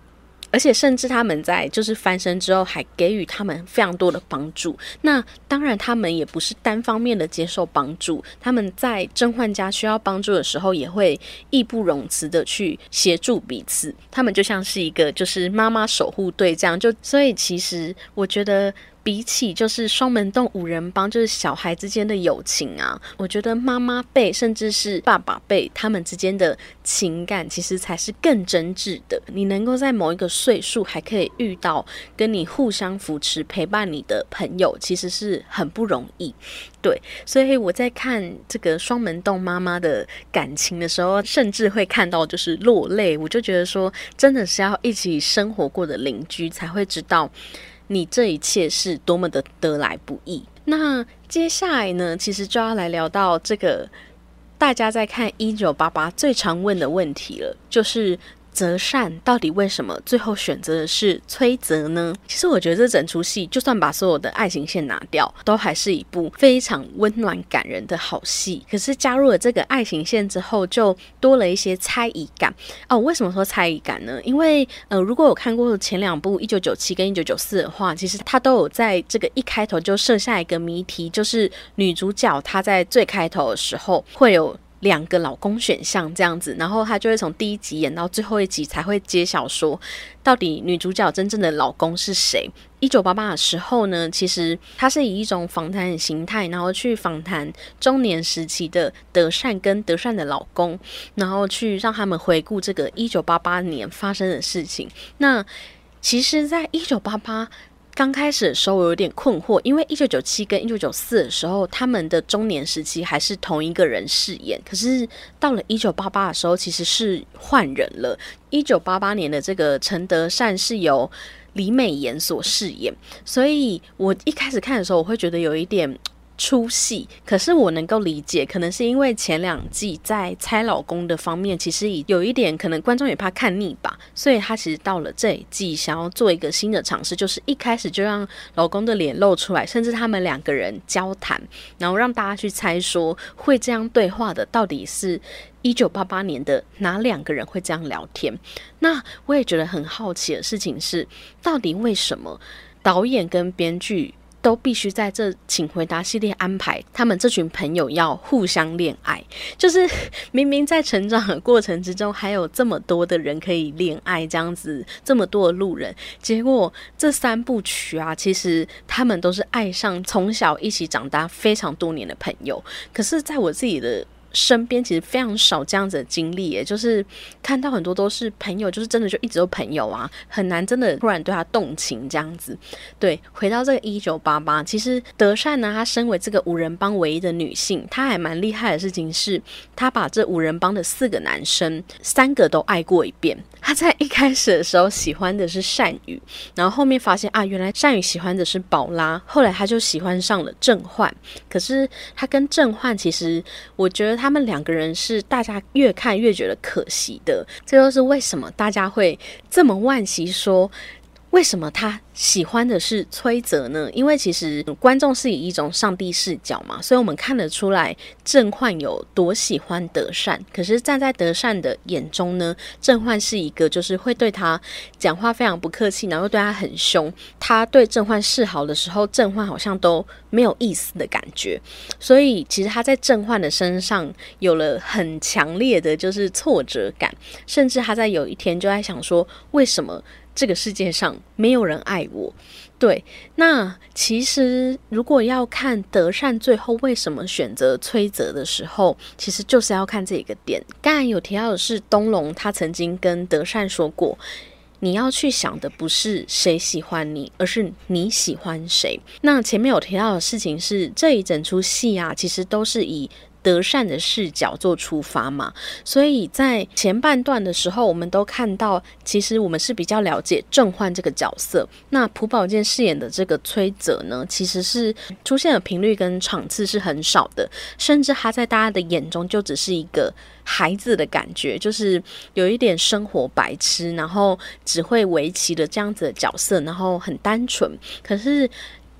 而且甚至他们在就是翻身之后，还给予他们非常多的帮助。那当然，他们也不是单方面的接受帮助，他们在甄嬛家需要帮助的时候，也会义不容辞的去协助彼此。他们就像是一个就是妈妈守护队这样。就所以，其实我觉得。比起就是双门洞五人帮，就是小孩之间的友情啊，我觉得妈妈辈甚至是爸爸辈，他们之间的情感其实才是更真挚的。你能够在某一个岁数还可以遇到跟你互相扶持、陪伴你的朋友，其实是很不容易。对，所以我在看这个双门洞妈妈的感情的时候，甚至会看到就是落泪。我就觉得说，真的是要一起生活过的邻居才会知道。你这一切是多么的得来不易。那接下来呢，其实就要来聊到这个大家在看《一九八八》最常问的问题了，就是。泽善到底为什么最后选择的是崔泽呢？其实我觉得这整出戏，就算把所有的爱情线拿掉，都还是一部非常温暖感人的好戏。可是加入了这个爱情线之后，就多了一些猜疑感哦。为什么说猜疑感呢？因为呃，如果有看过前两部《一九九七》跟《一九九四》的话，其实他都有在这个一开头就设下一个谜题，就是女主角她在最开头的时候会有。两个老公选项这样子，然后他就会从第一集演到最后一集才会揭晓说，到底女主角真正的老公是谁。一九八八的时候呢，其实他是以一种访谈的形态，然后去访谈中年时期的德善跟德善的老公，然后去让他们回顾这个一九八八年发生的事情。那其实，在一九八八。刚开始的时候，我有点困惑，因为一九九七跟一九九四的时候，他们的中年时期还是同一个人饰演。可是到了一九八八的时候，其实是换人了。一九八八年的这个陈德善是由李美妍所饰演，所以我一开始看的时候，我会觉得有一点。出戏，可是我能够理解，可能是因为前两季在猜老公的方面，其实已有一点可能观众也怕看腻吧，所以他其实到了这一季想要做一个新的尝试，就是一开始就让老公的脸露出来，甚至他们两个人交谈，然后让大家去猜说会这样对话的到底是一九八八年的哪两个人会这样聊天。那我也觉得很好奇的事情是，到底为什么导演跟编剧？都必须在这，请回答系列安排他们这群朋友要互相恋爱，就是 明明在成长的过程之中还有这么多的人可以恋爱，这样子这么多的路人，结果这三部曲啊，其实他们都是爱上从小一起长大非常多年的朋友，可是在我自己的。身边其实非常少这样子的经历，也就是看到很多都是朋友，就是真的就一直都朋友啊，很难真的突然对他动情这样子。对，回到这个一九八八，其实德善呢，她身为这个五人帮唯一的女性，她还蛮厉害的事情是，她把这五人帮的四个男生三个都爱过一遍。他在一开始的时候喜欢的是善宇，然后后面发现啊，原来善宇喜欢的是宝拉，后来他就喜欢上了郑焕。可是他跟郑焕，其实我觉得他们两个人是大家越看越觉得可惜的。这就是为什么大家会这么惋惜说。为什么他喜欢的是崔泽呢？因为其实观众是以一种上帝视角嘛，所以我们看得出来郑焕有多喜欢德善。可是站在德善的眼中呢，郑焕是一个就是会对他讲话非常不客气，然后对他很凶。他对郑焕示好的时候，郑焕好像都没有意思的感觉。所以其实他在郑焕的身上有了很强烈的就是挫折感，甚至他在有一天就在想说，为什么？这个世界上没有人爱我，对。那其实如果要看德善最后为什么选择崔泽的时候，其实就是要看这一个点。刚才有提到的是东龙，他曾经跟德善说过，你要去想的不是谁喜欢你，而是你喜欢谁。那前面有提到的事情是，这一整出戏啊，其实都是以。德善的视角做出发嘛，所以在前半段的时候，我们都看到，其实我们是比较了解郑焕这个角色。那朴宝剑饰演的这个崔泽呢，其实是出现的频率跟场次是很少的，甚至他在大家的眼中就只是一个孩子的感觉，就是有一点生活白痴，然后只会围棋的这样子的角色，然后很单纯。可是。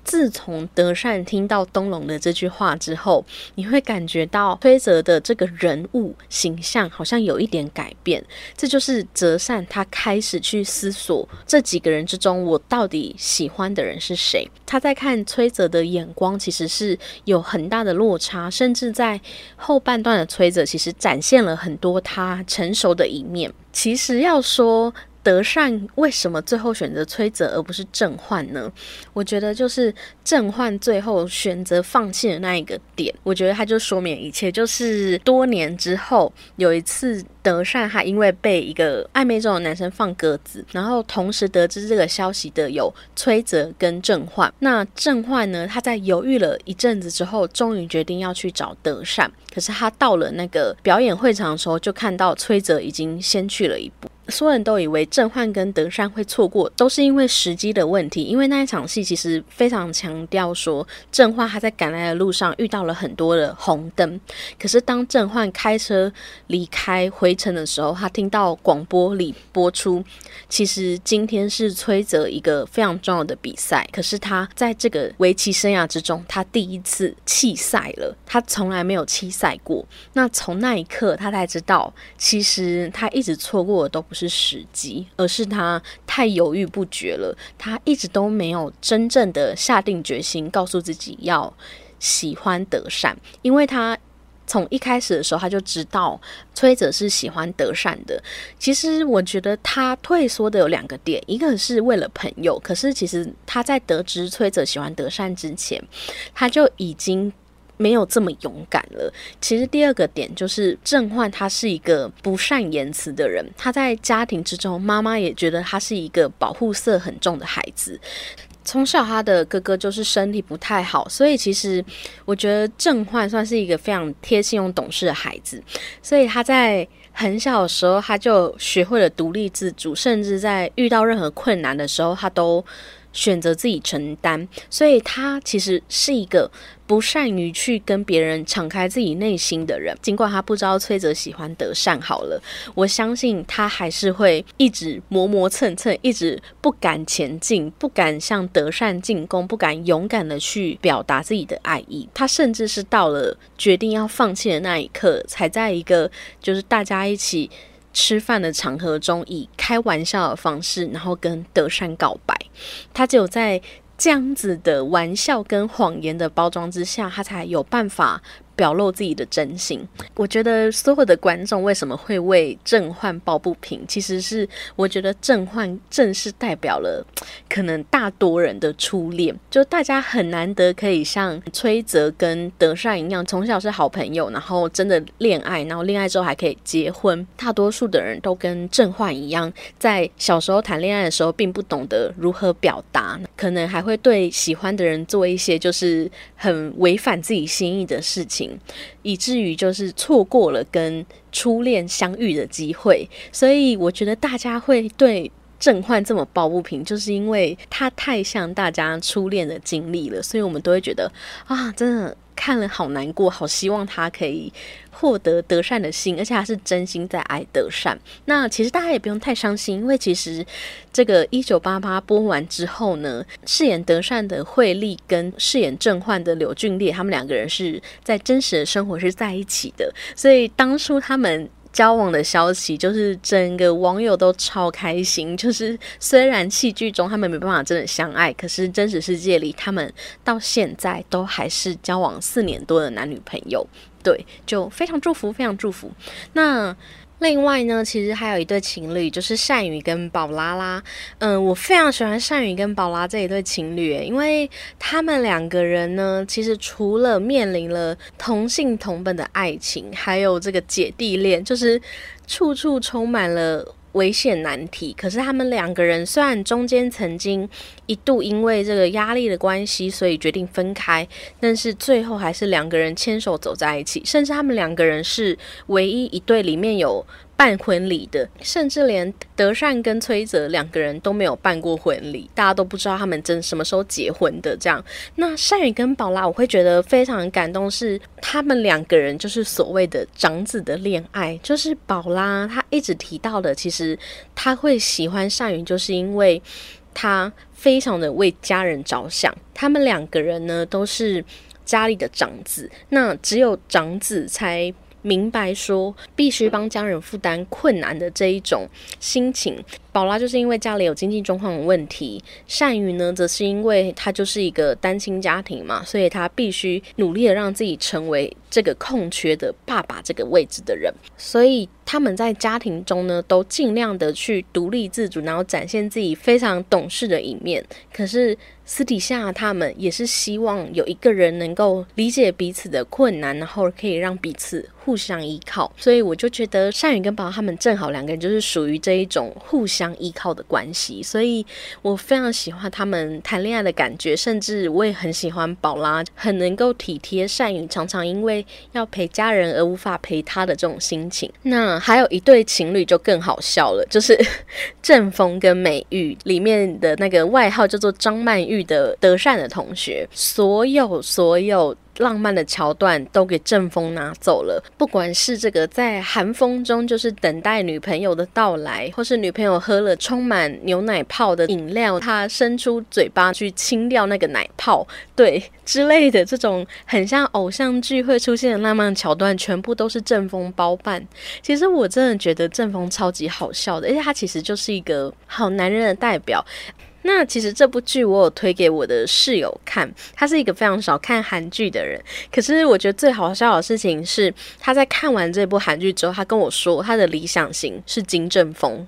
自从德善听到东龙的这句话之后，你会感觉到崔泽的这个人物形象好像有一点改变。这就是泽善他开始去思索这几个人之中，我到底喜欢的人是谁。他在看崔泽的眼光其实是有很大的落差，甚至在后半段的崔泽其实展现了很多他成熟的一面。其实要说。德善为什么最后选择崔泽而不是郑焕呢？我觉得就是郑焕最后选择放弃的那一个点，我觉得他就说明一切。就是多年之后有一次，德善他因为被一个暧昧中的男生放鸽子，然后同时得知这个消息的有崔泽跟郑焕。那郑焕呢，他在犹豫了一阵子之后，终于决定要去找德善。可是他到了那个表演会场的时候，就看到崔泽已经先去了一步。所有人都以为郑焕跟德善会错过，都是因为时机的问题。因为那一场戏其实非常强调说，郑焕他在赶来的路上遇到了很多的红灯。可是当郑焕开车离开回程的时候，他听到广播里播出，其实今天是崔泽一个非常重要的比赛。可是他在这个围棋生涯之中，他第一次弃赛了。他从来没有弃赛过。那从那一刻，他才知道，其实他一直错过的都不。是时机，而是他太犹豫不决了。他一直都没有真正的下定决心，告诉自己要喜欢德善，因为他从一开始的时候他就知道崔泽是喜欢德善的。其实我觉得他退缩的有两个点，一个是为了朋友，可是其实他在得知崔泽喜欢德善之前，他就已经。没有这么勇敢了。其实第二个点就是郑焕，他是一个不善言辞的人。他在家庭之中，妈妈也觉得他是一个保护色很重的孩子。从小他的哥哥就是身体不太好，所以其实我觉得郑焕算是一个非常贴心又懂事的孩子。所以他在很小的时候，他就学会了独立自主，甚至在遇到任何困难的时候，他都。选择自己承担，所以他其实是一个不善于去跟别人敞开自己内心的人。尽管他不知道崔泽喜欢德善，好了，我相信他还是会一直磨磨蹭蹭，一直不敢前进，不敢向德善进攻，不敢勇敢的去表达自己的爱意。他甚至是到了决定要放弃的那一刻，才在一个就是大家一起。吃饭的场合中，以开玩笑的方式，然后跟德善告白。他只有在这样子的玩笑跟谎言的包装之下，他才有办法。表露自己的真心，我觉得所有的观众为什么会为郑焕抱不平？其实是我觉得郑焕正是代表了 可能大多人的初恋，就大家很难得可以像崔泽跟德善一样，从小是好朋友，然后真的恋爱，然后恋爱之后还可以结婚。大多数的人都跟郑焕一样，在小时候谈恋爱的时候，并不懂得如何表达，可能还会对喜欢的人做一些就是很违反自己心意的事情。以至于就是错过了跟初恋相遇的机会，所以我觉得大家会对郑焕这么抱不平，就是因为他太像大家初恋的经历了，所以我们都会觉得啊，真的。看了好难过，好希望他可以获得德善的心，而且他是真心在爱德善。那其实大家也不用太伤心，因为其实这个一九八八播完之后呢，饰演德善的惠利跟饰演正焕的柳俊烈，他们两个人是在真实的生活是在一起的，所以当初他们。交往的消息，就是整个网友都超开心。就是虽然戏剧中他们没办法真的相爱，可是真实世界里他们到现在都还是交往四年多的男女朋友。对，就非常祝福，非常祝福。那。另外呢，其实还有一对情侣，就是善宇跟宝拉拉。嗯，我非常喜欢善宇跟宝拉这一对情侣，因为他们两个人呢，其实除了面临了同性同本的爱情，还有这个姐弟恋，就是处处充满了。危险难题，可是他们两个人虽然中间曾经一度因为这个压力的关系，所以决定分开，但是最后还是两个人牵手走在一起，甚至他们两个人是唯一一对里面有。办婚礼的，甚至连德善跟崔泽两个人都没有办过婚礼，大家都不知道他们真什么时候结婚的。这样，那善宇跟宝拉，我会觉得非常感动，是他们两个人就是所谓的长子的恋爱。就是宝拉她一直提到的，其实他会喜欢善宇，就是因为他非常的为家人着想。他们两个人呢都是家里的长子，那只有长子才。明白说，必须帮家人负担困难的这一种心情。宝拉就是因为家里有经济状况的问题，善宇呢，则是因为他就是一个单亲家庭嘛，所以他必须努力的让自己成为这个空缺的爸爸这个位置的人。所以他们在家庭中呢，都尽量的去独立自主，然后展现自己非常懂事的一面。可是私底下，他们也是希望有一个人能够理解彼此的困难，然后可以让彼此互相依靠。所以我就觉得善宇跟宝他们正好两个人就是属于这一种互相。相依靠的关系，所以我非常喜欢他们谈恋爱的感觉，甚至我也很喜欢宝拉，很能够体贴善于，常常因为要陪家人而无法陪他的这种心情。那还有一对情侣就更好笑了，就是 郑峰跟美玉里面的那个外号叫做张曼玉的德善的同学，所有所有。浪漫的桥段都给郑峰拿走了，不管是这个在寒风中就是等待女朋友的到来，或是女朋友喝了充满牛奶泡的饮料，他伸出嘴巴去清掉那个奶泡，对之类的这种很像偶像剧会出现的浪漫桥段，全部都是郑峰包办。其实我真的觉得郑峰超级好笑的，而且他其实就是一个好男人的代表。那其实这部剧我有推给我的室友看，他是一个非常少看韩剧的人。可是我觉得最好笑的事情是，他在看完这部韩剧之后，他跟我说他的理想型是金正峰。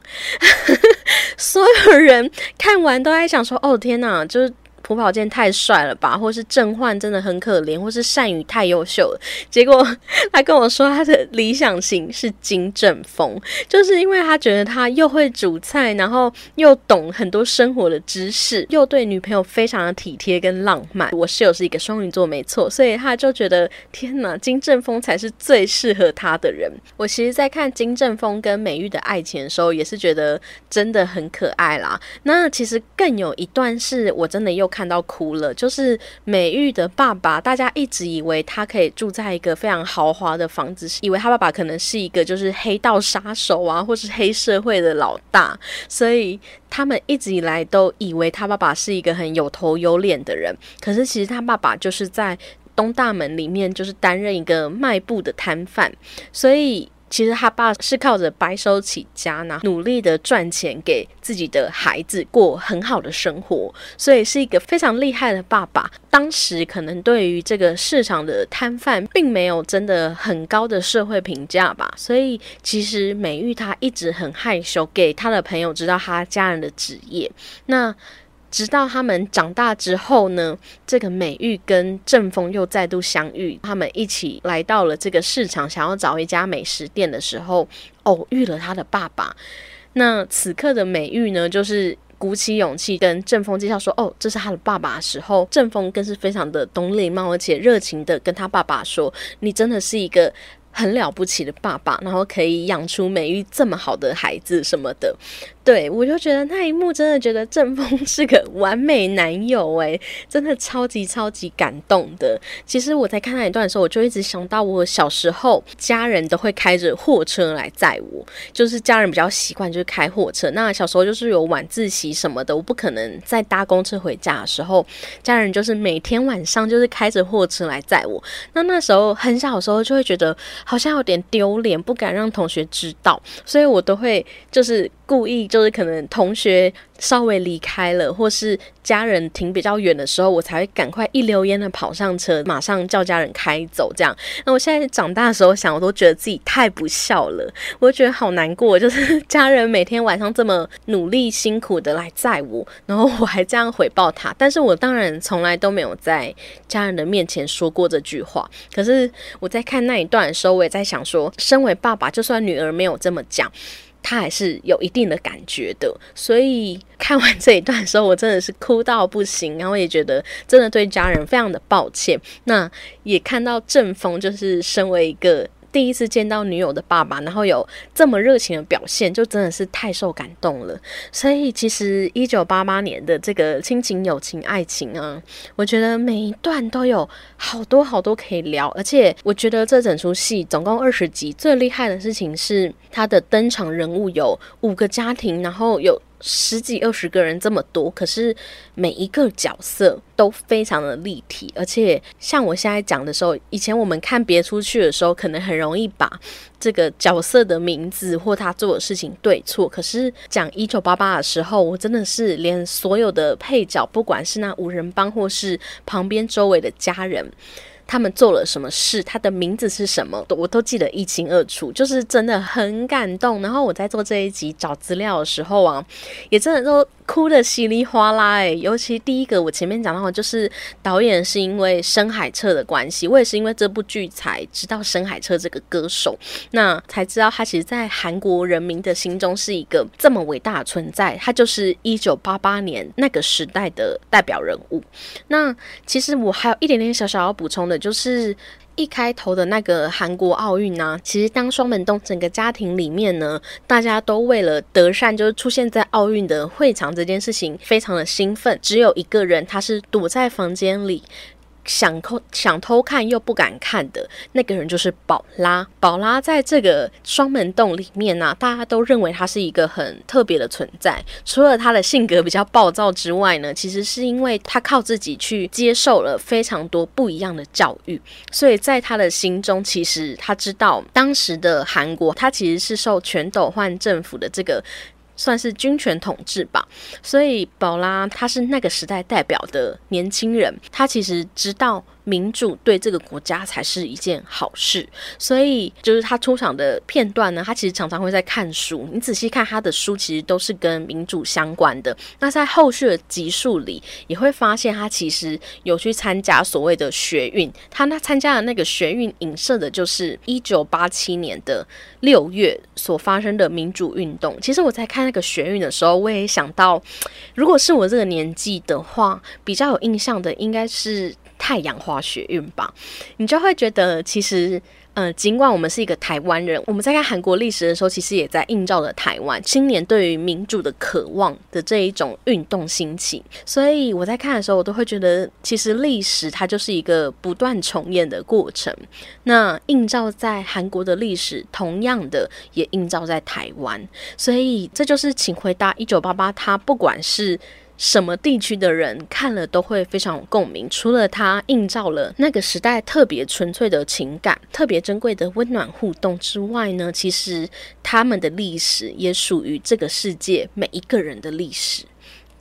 所有人看完都在想说：“哦天哪，就是。”朴宝剑太帅了吧，或是郑焕真的很可怜，或是善宇太优秀了。结果 他跟我说，他的理想型是金正峰，就是因为他觉得他又会煮菜，然后又懂很多生活的知识，又对女朋友非常的体贴跟浪漫。我室友是一个双鱼座，没错，所以他就觉得天哪，金正峰才是最适合他的人。我其实，在看金正峰跟美玉的爱情的时候，也是觉得真的很可爱啦。那其实更有一段是我真的又。看到哭了，就是美玉的爸爸。大家一直以为他可以住在一个非常豪华的房子，以为他爸爸可能是一个就是黑道杀手啊，或是黑社会的老大，所以他们一直以来都以为他爸爸是一个很有头有脸的人。可是其实他爸爸就是在东大门里面，就是担任一个卖布的摊贩，所以。其实他爸是靠着白手起家呢，努力的赚钱给自己的孩子过很好的生活，所以是一个非常厉害的爸爸。当时可能对于这个市场的摊贩，并没有真的很高的社会评价吧。所以其实美玉他一直很害羞，给他的朋友知道他家人的职业。那。直到他们长大之后呢，这个美玉跟正风又再度相遇，他们一起来到了这个市场，想要找一家美食店的时候，偶遇了他的爸爸。那此刻的美玉呢，就是鼓起勇气跟正风介绍说：“哦，这是他的爸爸。”时候，正风更是非常的懂礼貌，而且热情的跟他爸爸说：“你真的是一个。”很了不起的爸爸，然后可以养出美玉这么好的孩子什么的，对我就觉得那一幕真的觉得正风 是个完美男友诶，真的超级超级感动的。其实我在看那一段的时候，我就一直想到我小时候家人都会开着货车来载我，就是家人比较习惯就是开货车。那小时候就是有晚自习什么的，我不可能在搭公车回家的时候，家人就是每天晚上就是开着货车来载我。那那时候很小的时候就会觉得。好像有点丢脸，不敢让同学知道，所以我都会就是故意，就是可能同学稍微离开了，或是家人停比较远的时候，我才会赶快一溜烟的跑上车，马上叫家人开走。这样，那我现在长大的时候想，我都觉得自己太不孝了，我觉得好难过，就是家人每天晚上这么努力辛苦的来载我，然后我还这样回报他，但是我当然从来都没有在家人的面前说过这句话。可是我在看那一段的时候。我也在想说，身为爸爸，就算女儿没有这么讲，他还是有一定的感觉的。所以看完这一段的时候，我真的是哭到不行，然后也觉得真的对家人非常的抱歉。那也看到正风，就是身为一个。第一次见到女友的爸爸，然后有这么热情的表现，就真的是太受感动了。所以其实一九八八年的这个亲情、友情、爱情啊，我觉得每一段都有好多好多可以聊。而且我觉得这整出戏总共二十集，最厉害的事情是它的登场人物有五个家庭，然后有。十几二十个人这么多，可是每一个角色都非常的立体，而且像我现在讲的时候，以前我们看别出去的时候，可能很容易把这个角色的名字或他做的事情对错。可是讲一九八八的时候，我真的是连所有的配角，不管是那五人帮或是旁边周围的家人。他们做了什么事？他的名字是什么？我都记得一清二楚，就是真的很感动。然后我在做这一集找资料的时候啊，也真的都。哭的稀里哗啦哎，尤其第一个我前面讲到，就是导演是因为深海彻的关系，我也是因为这部剧才知道深海彻这个歌手，那才知道他其实，在韩国人民的心中是一个这么伟大的存在，他就是一九八八年那个时代的代表人物。那其实我还有一点点小小要补充的，就是。一开头的那个韩国奥运呢，其实当双门洞整个家庭里面呢，大家都为了德善，就是出现在奥运的会场这件事情，非常的兴奋。只有一个人，他是躲在房间里。想偷想偷看又不敢看的那个人就是宝拉。宝拉在这个双门洞里面呢，大家都认为他是一个很特别的存在。除了他的性格比较暴躁之外呢，其实是因为他靠自己去接受了非常多不一样的教育，所以在他的心中，其实他知道当时的韩国，他其实是受全斗焕政府的这个。算是军权统治吧。所以宝拉他是那个时代代表的年轻人，他其实知道。民主对这个国家才是一件好事，所以就是他出场的片段呢，他其实常常会在看书。你仔细看他的书，其实都是跟民主相关的。那在后续的集数里，也会发现他其实有去参加所谓的学运。他那参加的那个学运，影射的就是一九八七年的六月所发生的民主运动。其实我在看那个学运的时候，我也想到，如果是我这个年纪的话，比较有印象的应该是。太阳花学运吧，你就会觉得其实，呃，尽管我们是一个台湾人，我们在看韩国历史的时候，其实也在映照着台湾青年对于民主的渴望的这一种运动兴起。所以我在看的时候，我都会觉得，其实历史它就是一个不断重演的过程。那映照在韩国的历史，同样的也映照在台湾。所以这就是请回答一九八八，它不管是。什么地区的人看了都会非常有共鸣。除了它映照了那个时代特别纯粹的情感、特别珍贵的温暖互动之外呢，其实他们的历史也属于这个世界每一个人的历史。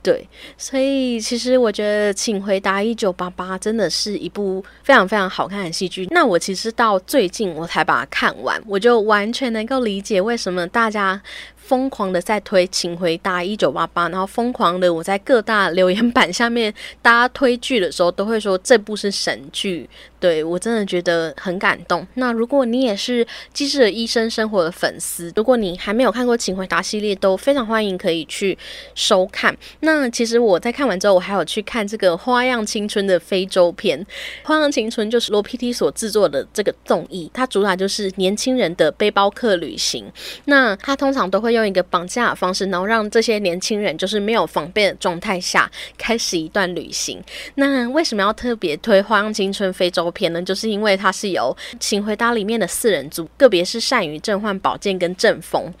对，所以其实我觉得《请回答一九八八》真的是一部非常非常好看的戏剧。那我其实到最近我才把它看完，我就完全能够理解为什么大家。疯狂的在推《请回答一九八八》，然后疯狂的我在各大留言板下面，大家推剧的时候都会说这部是神剧，对我真的觉得很感动。那如果你也是《机智的医生生活》的粉丝，如果你还没有看过《请回答》系列，都非常欢迎可以去收看。那其实我在看完之后，我还有去看这个《花样青春》的非洲片，《花样青春》就是罗 PT 所制作的这个综艺，它主打就是年轻人的背包客旅行。那它通常都会。用一个绑架的方式，然后让这些年轻人就是没有防备的状态下开始一段旅行。那为什么要特别推《花样青春》非洲篇呢？就是因为它是由《请回答》里面的四人组，特别是善于震换宝剑跟阵风。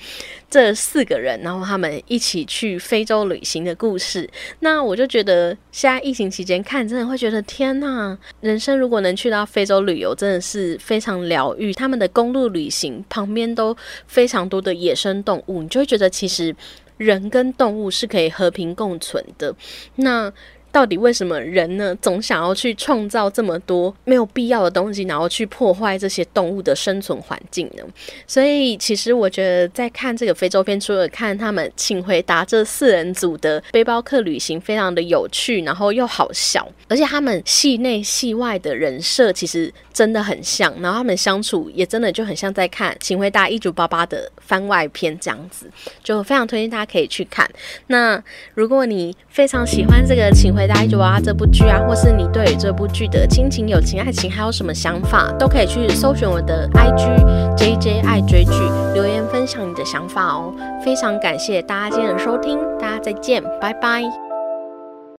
这四个人，然后他们一起去非洲旅行的故事。那我就觉得，现在疫情期间看，真的会觉得天呐，人生如果能去到非洲旅游，真的是非常疗愈。他们的公路旅行旁边都非常多的野生动物，你就会觉得其实人跟动物是可以和平共存的。那。到底为什么人呢，总想要去创造这么多没有必要的东西，然后去破坏这些动物的生存环境呢？所以，其实我觉得在看这个非洲片，除了看他们请回答这四人组的背包客旅行，非常的有趣，然后又好笑，而且他们戏内戏外的人设其实真的很像，然后他们相处也真的就很像在看《请回答一九八八》的番外篇这样子，就非常推荐大家可以去看。那如果你非常喜欢这个请回，大一九啊，这部剧啊，或是你对这部剧的亲情、友情、爱情还有什么想法，都可以去搜寻我的 IG JJ 爱追剧，留言分享你的想法哦。非常感谢大家今天的收听，大家再见，拜拜。